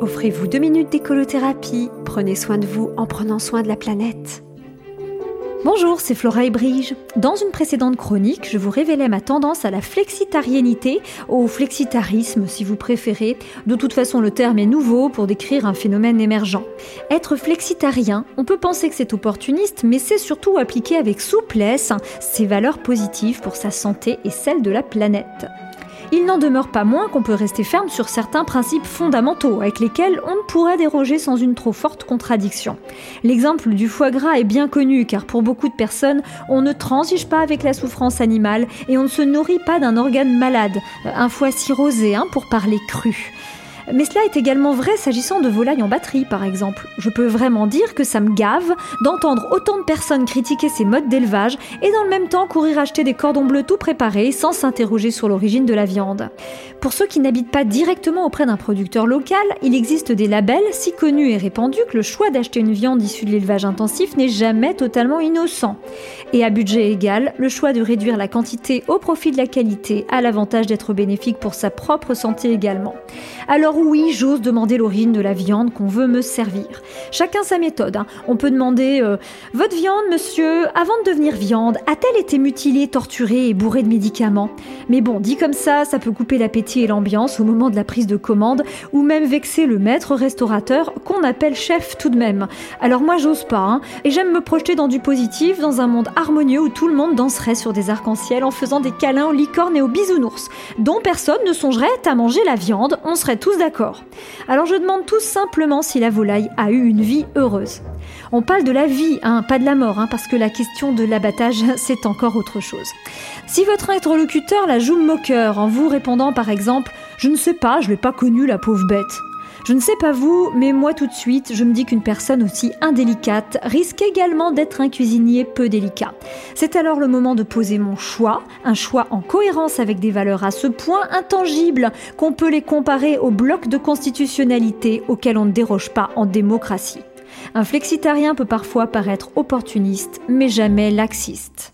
Offrez-vous deux minutes d'écolothérapie. Prenez soin de vous en prenant soin de la planète. Bonjour, c'est Flora et Brige. Dans une précédente chronique, je vous révélais ma tendance à la flexitarianité, au flexitarisme si vous préférez. De toute façon, le terme est nouveau pour décrire un phénomène émergent. Être flexitarien, on peut penser que c'est opportuniste, mais c'est surtout appliquer avec souplesse ses valeurs positives pour sa santé et celle de la planète il n'en demeure pas moins qu'on peut rester ferme sur certains principes fondamentaux avec lesquels on ne pourrait déroger sans une trop forte contradiction. L'exemple du foie gras est bien connu car pour beaucoup de personnes, on ne transige pas avec la souffrance animale et on ne se nourrit pas d'un organe malade, un foie cirrhosé hein, pour parler cru. Mais cela est également vrai s'agissant de volailles en batterie, par exemple. Je peux vraiment dire que ça me gave d'entendre autant de personnes critiquer ces modes d'élevage et dans le même temps courir acheter des cordons bleus tout préparés sans s'interroger sur l'origine de la viande. Pour ceux qui n'habitent pas directement auprès d'un producteur local, il existe des labels si connus et répandus que le choix d'acheter une viande issue de l'élevage intensif n'est jamais totalement innocent. Et à budget égal, le choix de réduire la quantité au profit de la qualité a l'avantage d'être bénéfique pour sa propre santé également. Alors oui, j'ose demander l'origine de la viande qu'on veut me servir. Chacun sa méthode. Hein. On peut demander euh, Votre viande, monsieur, avant de devenir viande, a-t-elle été mutilée, torturée et bourrée de médicaments? Mais bon, dit comme ça, ça peut couper l'appétit et l'ambiance au moment de la prise de commande, ou même vexer le maître restaurateur qu'on appelle chef tout de même. Alors moi, j'ose pas, hein, et j'aime me projeter dans du positif, dans un monde harmonieux où tout le monde danserait sur des arcs-en-ciel en faisant des câlins aux licornes et aux bisounours, dont personne ne songerait à manger la viande, on serait tous d'accord. Alors je demande tout simplement si la volaille a eu une vie heureuse. On parle de la vie, hein, pas de la mort, hein, parce que la question de l'abattage, c'est encore autre chose. Si votre interlocuteur la joue moqueur en vous répondant par exemple Je ne sais pas, je l'ai pas connue la pauvre bête, je ne sais pas vous, mais moi tout de suite, je me dis qu'une personne aussi indélicate risque également d'être un cuisinier peu délicat. C'est alors le moment de poser mon choix, un choix en cohérence avec des valeurs à ce point intangibles qu'on peut les comparer au bloc de constitutionnalité auquel on ne déroge pas en démocratie. Un flexitarien peut parfois paraître opportuniste, mais jamais laxiste.